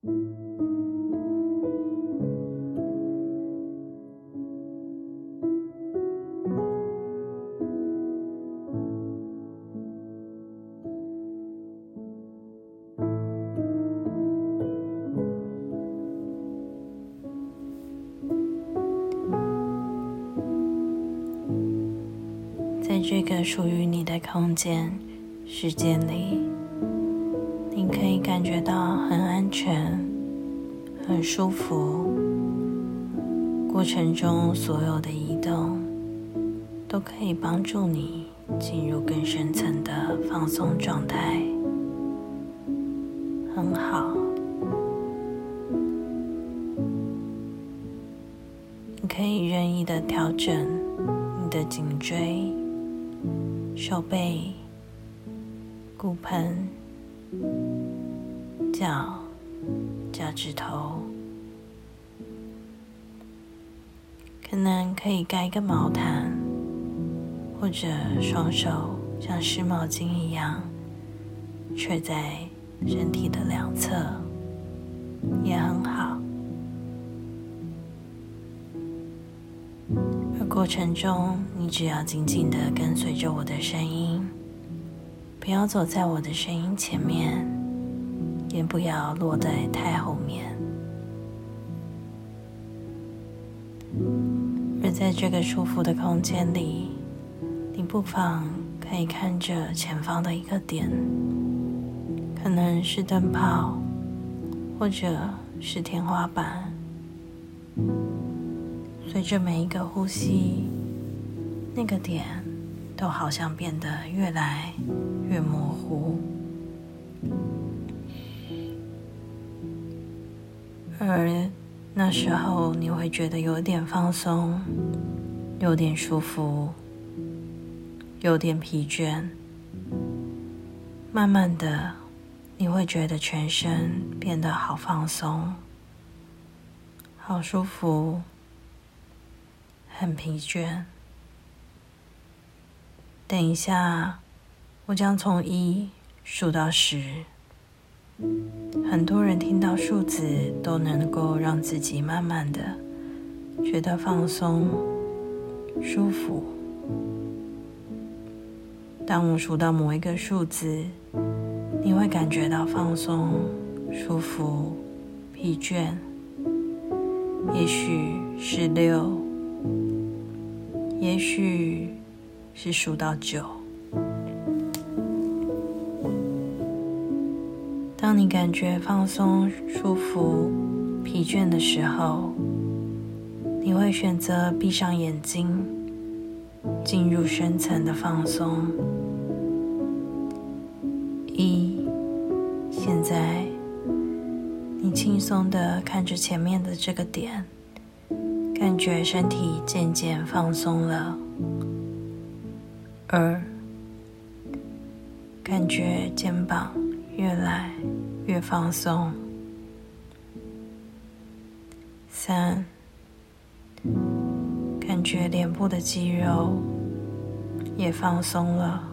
在这个属于你的空间、时间里，可以感觉到很安全、很舒服。过程中所有的移动，都可以帮助你进入更深层的放松状态。很好，你可以任意的调整你的颈椎。手背、骨盆、脚、脚趾头，可能可以盖一个毛毯，或者双手像湿毛巾一样垂在身体的两侧，也很好。而过程中，你只要静静的跟随着我的声音，不要走在我的声音前面，先不要落在太后面。而在这个舒服的空间里，你不妨可以看着前方的一个点，可能是灯泡，或者是天花板。随着每一个呼吸，那个点都好像变得越来越模糊，而那时候你会觉得有点放松，有点舒服，有点疲倦。慢慢的，你会觉得全身变得好放松，好舒服。很疲倦。等一下，我将从一数到十。很多人听到数字都能够让自己慢慢的觉得放松、舒服。当我数到某一个数字，你会感觉到放松、舒服、疲倦。也许是六。也许是数到九。当你感觉放松、舒服、疲倦的时候，你会选择闭上眼睛，进入深层的放松。一，现在你轻松的看着前面的这个点。感觉身体渐渐放松了。二，感觉肩膀越来越放松。三，感觉脸部的肌肉也放松了。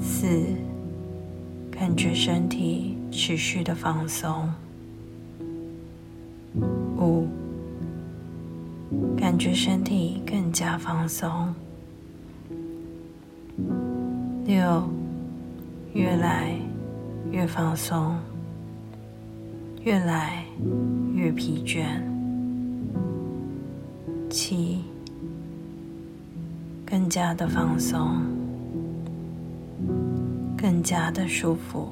四，感觉身体持续的放松。五，感觉身体更加放松。六，越来越放松，越来越疲倦。七，更加的放松，更加的舒服。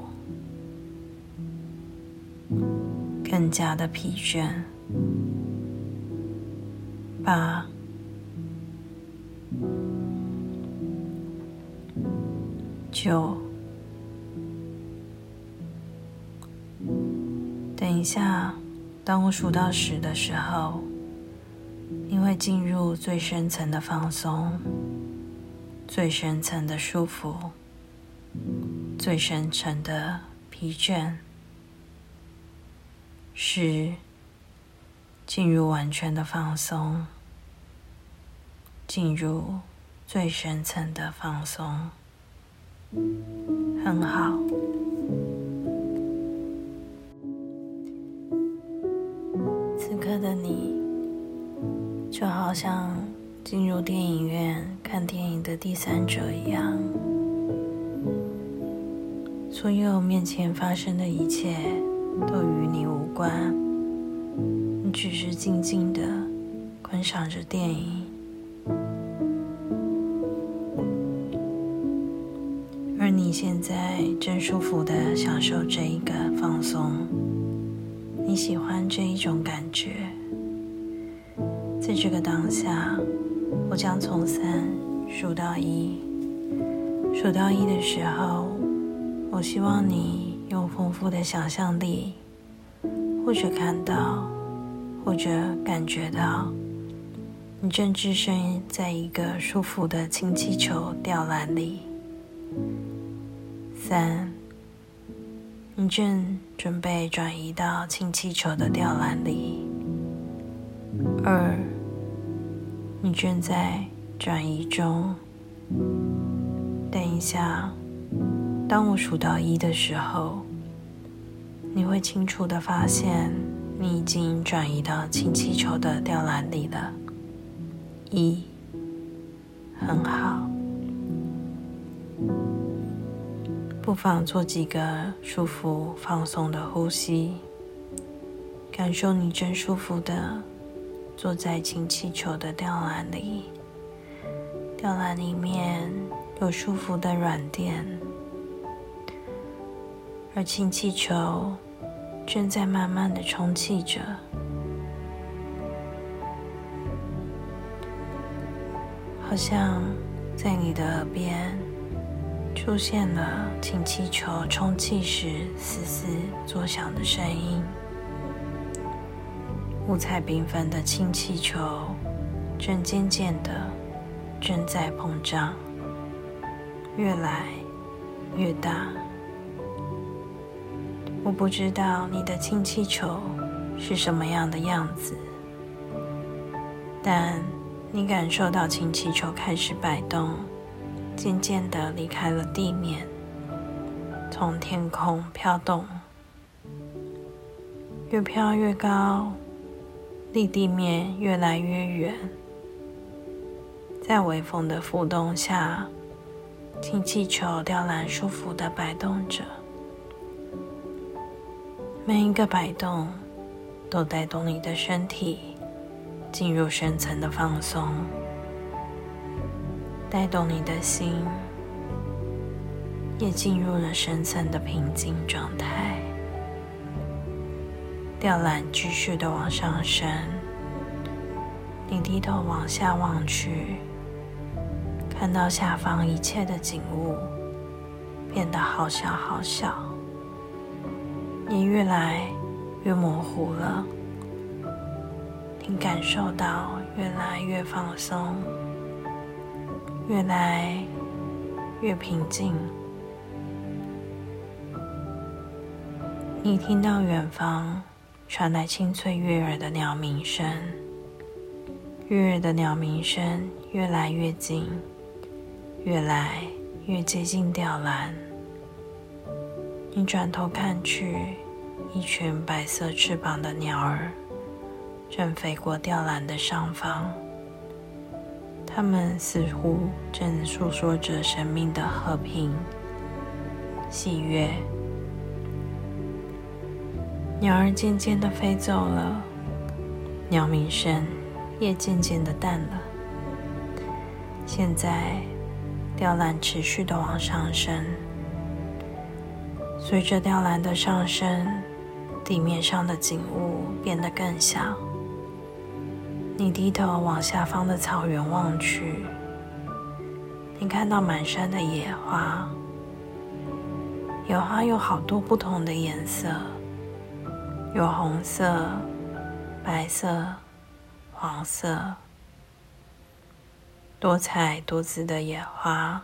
更加的疲倦。八、九，等一下，当我数到十的时候，你会进入最深层的放松，最深层的舒服，最深层的疲倦。十，进入完全的放松，进入最深层的放松，很好。此刻的你，就好像进入电影院看电影的第三者一样，所有面前发生的一切都与你无关，你只是静静的观赏着电影。而你现在正舒服的享受这一个放松，喜欢这一种感觉。在这个当下，我将从三数到一，数到一的时候，我希望你用丰富的想象力，或者看到，或者感觉到，你正置身在一个舒服的氢气球吊篮里。三，你正准备转移到氢气球的吊篮里。二，你正在转移中。等一下，当我数到一的时候，你会清楚的发现你已经转移到氢气球的吊篮里了。一，很好。不妨做几个舒服、放松的呼吸，感受你正舒服的坐在氢气球的吊篮里。吊篮里面有舒服的软垫，而氢气球正在慢慢的充气着，好像在你的耳边。出现了氢气球充气时嘶嘶作响的声音，五彩缤纷的氢气球正渐渐的正在膨胀，越来越大。我不知道你的氢气球是什么样的样子，但你感受到氢气球开始摆动。渐渐的离开了地面，从天空飘动，越飘越高，离地面越来越远。在微风的浮动下，氢气球吊篮舒服的摆动着，每一个摆动都带动你的身体进入深层的放松。带动你的心，也进入了深层的平静状态。吊篮继续的往上升，你低头往下望去，看到下方一切的景物变得好小好小，你越来越模糊了，你感受到越来越放松。越来越平静，你听到远方传来清脆悦耳的鸟鸣声，悦耳的鸟鸣声越来越近，越来越接近吊篮。你转头看去，一群白色翅膀的鸟儿正飞过吊篮的上方。他们似乎正诉说着生命的和平、喜悦。鸟儿渐渐的飞走了，鸟鸣声也渐渐的淡了。现在，吊兰持续的往上升，随着吊兰的上升，地面上的景物变得更小。你低头往下方的草原望去，你看到满山的野花，野花有好多不同的颜色，有红色、白色、黄色，多彩多姿的野花，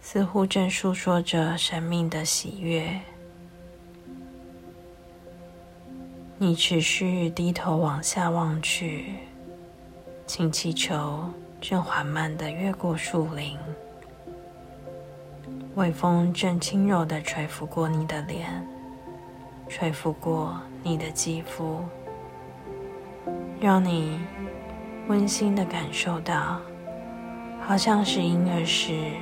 似乎正诉说着生命的喜悦。你持续低头往下望去，氢气球正缓慢的越过树林，微风正轻柔的吹拂过你的脸，吹拂过你的肌肤，让你温馨的感受到，好像是婴儿时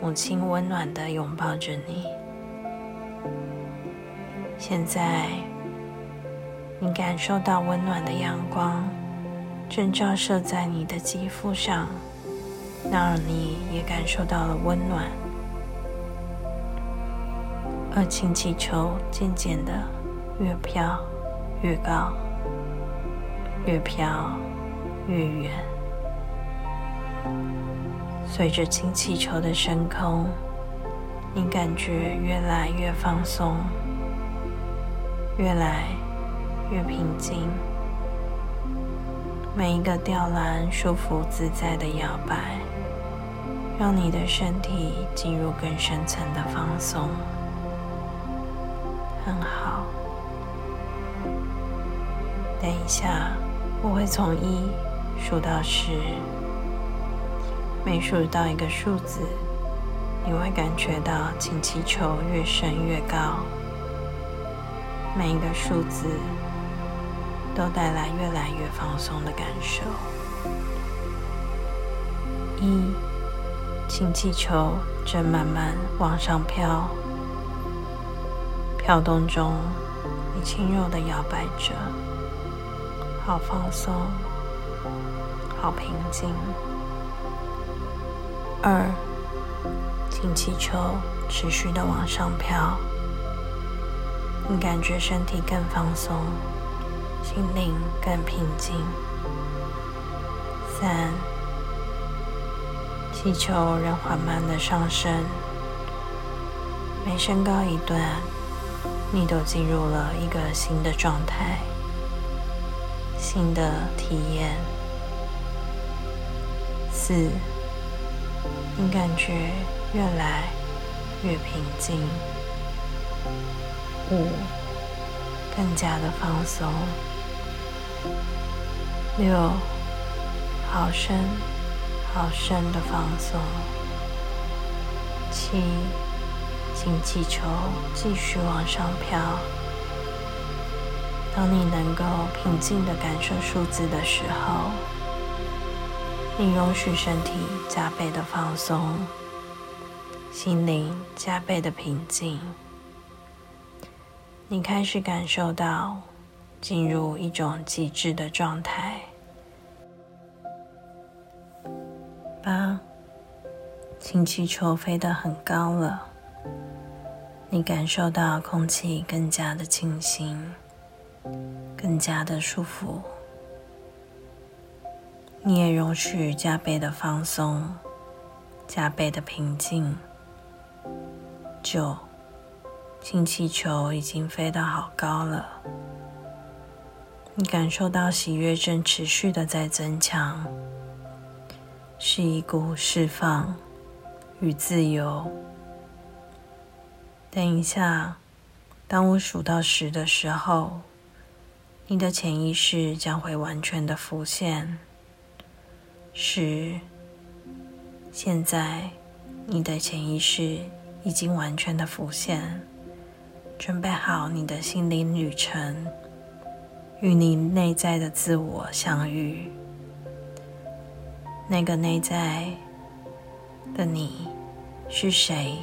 母亲温暖的拥抱着你。现在，你感受到温暖的阳光正照射在你的肌肤上，让你也感受到了温暖。而氢气球渐渐的越飘越高。越飘越远，随着氢气球的升空，你感觉越来越放松，越来越平静。每一个吊篮舒服自在的摇摆，让你的身体进入更深层的放松。很好，等一下。我会从一数到十，每数到一个数字，你会感觉到氢气球越升越高。每一个数字都带来越来越放松的感受。一，氢气球正慢慢往上飘，飘动中，你轻柔的摇摆着。好放松，好平静。二，氢气球持续的往上飘，你感觉身体更放松，心灵更平静。三，气球仍缓慢的上升，每升高一段，你都进入了一个新的状态。新的体验。四，你感觉越来越平静。五，更加的放松。六，好深好深的放松。七，氢气球继续往上飘。当你能够平静的感受数字的时候，你容许身体加倍的放松，心灵加倍的平静。你开始感受到进入一种极致的状态。八，氢气球飞得很高了，你感受到空气更加的清新。更加的舒服，你也容许加倍的放松，加倍的平静。九，氢气球已经飞得好高了，你感受到喜悦正持续的在增强，是一股释放与自由。等一下，当我数到十的时候。你的潜意识将会完全的浮现。十，现在你的潜意识已经完全的浮现，准备好你的心灵旅程，与你内在的自我相遇。那个内在的你是谁？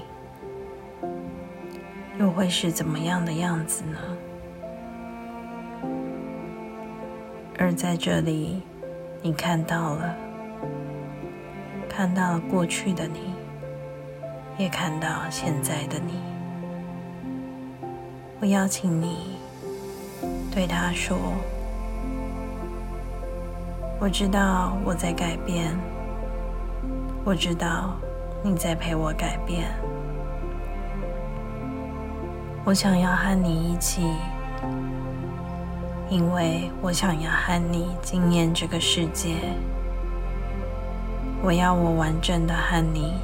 又会是怎么样的样子呢？而在这里，你看到了，看到了过去的你，也看到现在的你。我邀请你对他说：“我知道我在改变，我知道你在陪我改变。我想要和你一起。”因为我想要和你经验这个世界，我要我完整的和你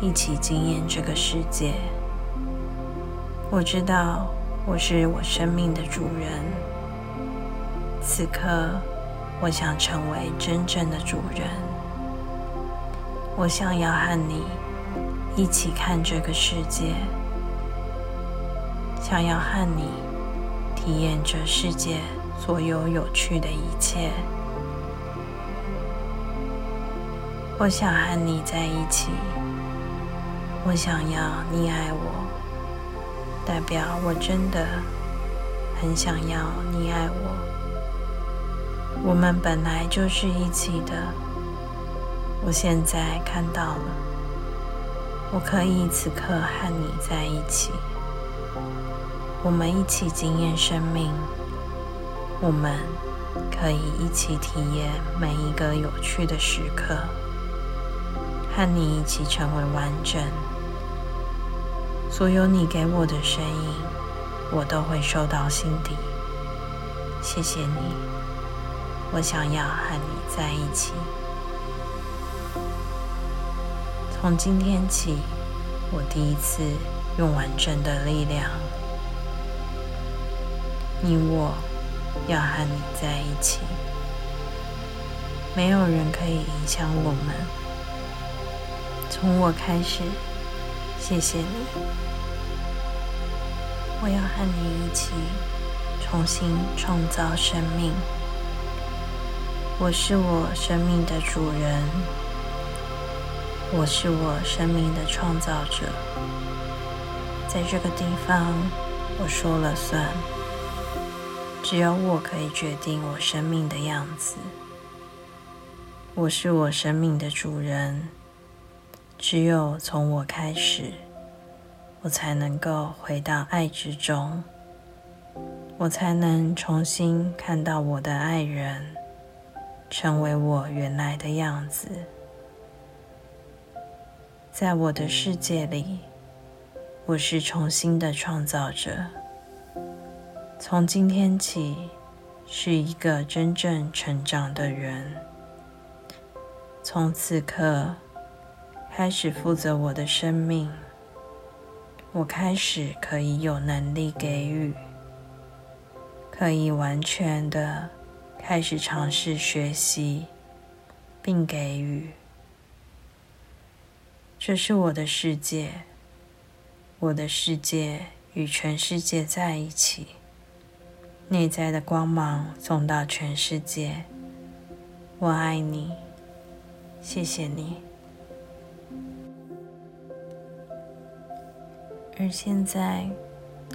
一起经验这个世界。我知道我是我生命的主人。此刻我想成为真正的主人。我想要和你一起看这个世界。想要和你体验这世界所有有趣的一切。我想和你在一起。我想要你爱我。代表我真的很想要你爱我。我们本来就是一起的，我现在看到了，我可以此刻和你在一起，我们一起经验生命，我们可以一起体验每一个有趣的时刻。和你一起成为完整，所有你给我的声音，我都会收到心底。谢谢你，我想要和你在一起。从今天起，我第一次用完整的力量，你我要和你在一起，没有人可以影响我们。从我开始，谢谢你。我要和你一起重新创造生命。我是我生命的主人，我是我生命的创造者。在这个地方，我说了算。只有我可以决定我生命的样子。我是我生命的主人。只有从我开始，我才能够回到爱之中，我才能重新看到我的爱人，成为我原来的样子。在我的世界里，我是重新的创造者。从今天起，是一个真正成长的人。从此刻。开始负责我的生命，我开始可以有能力给予，可以完全的开始尝试学习并给予。这是我的世界，我的世界与全世界在一起，内在的光芒送到全世界。我爱你，谢谢你。而现在，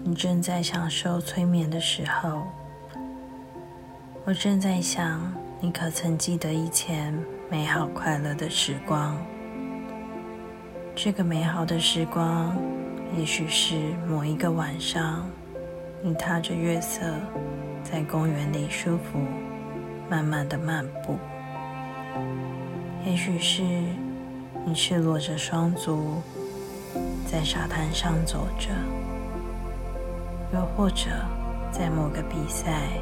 你正在享受催眠的时候，我正在想，你可曾记得以前美好快乐的时光？这个美好的时光，也许是某一个晚上，你踏着月色，在公园里舒服、慢慢的漫步；也许是你赤裸着双足。在沙滩上走着，又或者在某个比赛，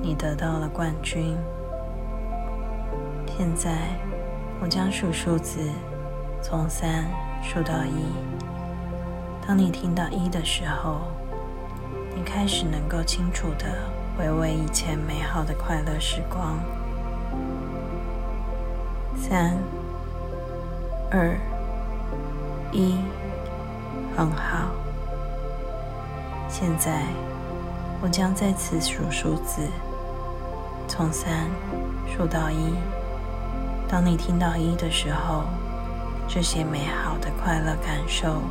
你得到了冠军。现在，我将数数字，从三数到一。当你听到一的时候，你开始能够清楚的回味以前美好的快乐时光。三、二、一。很好，现在我将再次数数字，从三数到一。当你听到一的时候，这些美好的快乐感受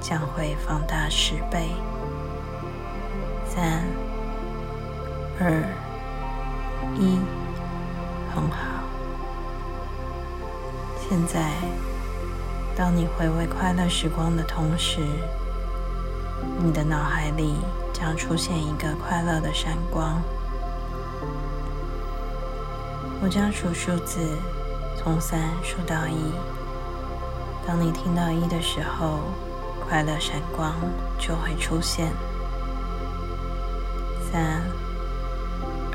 将会放大十倍。三、二、一，很好。现在。当你回味快乐时光的同时，你的脑海里将出现一个快乐的闪光。我将数数字，从三数到一。当你听到一的时候，快乐闪光就会出现。三、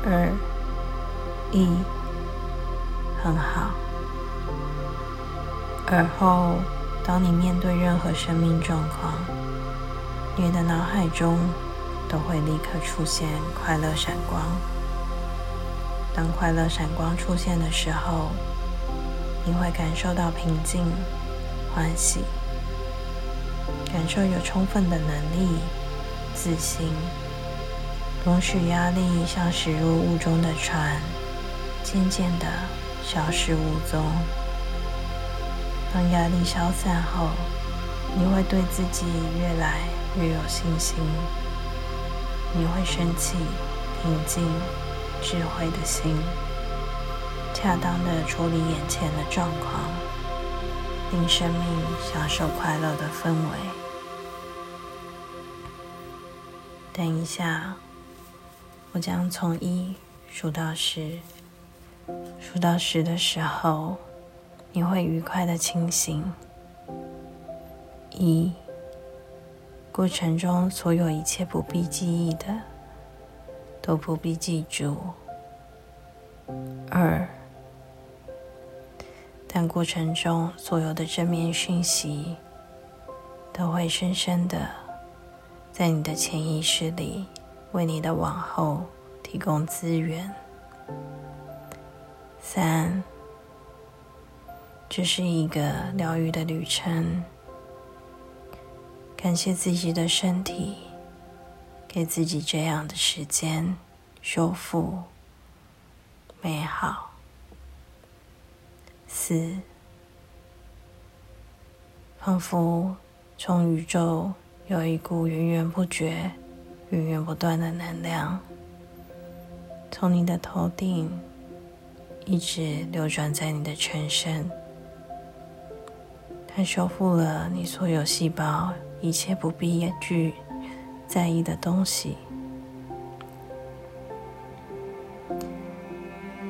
二、一，很好。而后，当你面对任何生命状况，你的脑海中都会立刻出现快乐闪光。当快乐闪光出现的时候，你会感受到平静、欢喜，感受有充分的能力、自信，容许压力像驶入雾中的船，渐渐的消失无踪。当压力消散后，你会对自己越来越有信心。你会升起平静、智慧的心，恰当的处理眼前的状况，令生命享受快乐的氛围。等一下，我将从一数到十，数到十的时候。你会愉快的清醒。一，过程中所有一切不必记忆的，都不必记住。二，但过程中所有的正面讯息，都会深深的在你的潜意识里，为你的往后提供资源。三。这是一个疗愈的旅程。感谢自己的身体，给自己这样的时间修复美好。四，仿佛从宇宙有一股源源不绝、源源不断的能量，从你的头顶一直流转在你的全身。它修复了你所有细胞一切不必去在意的东西。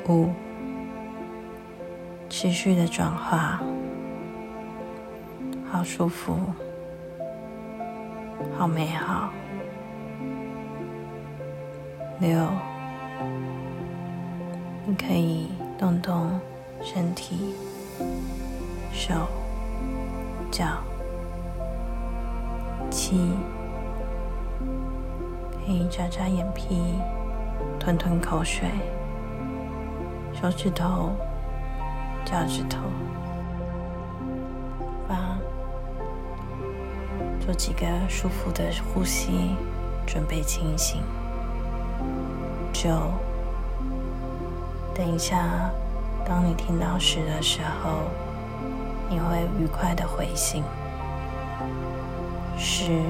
五，持续的转化，好舒服，好美好。六，你可以动动身体，手。脚，七，可以眨眨眼皮，吞吞口水，手指头，脚趾头，八，做几个舒服的呼吸，准备清醒。九，等一下，当你听到十的时候。你会愉快的回信。十。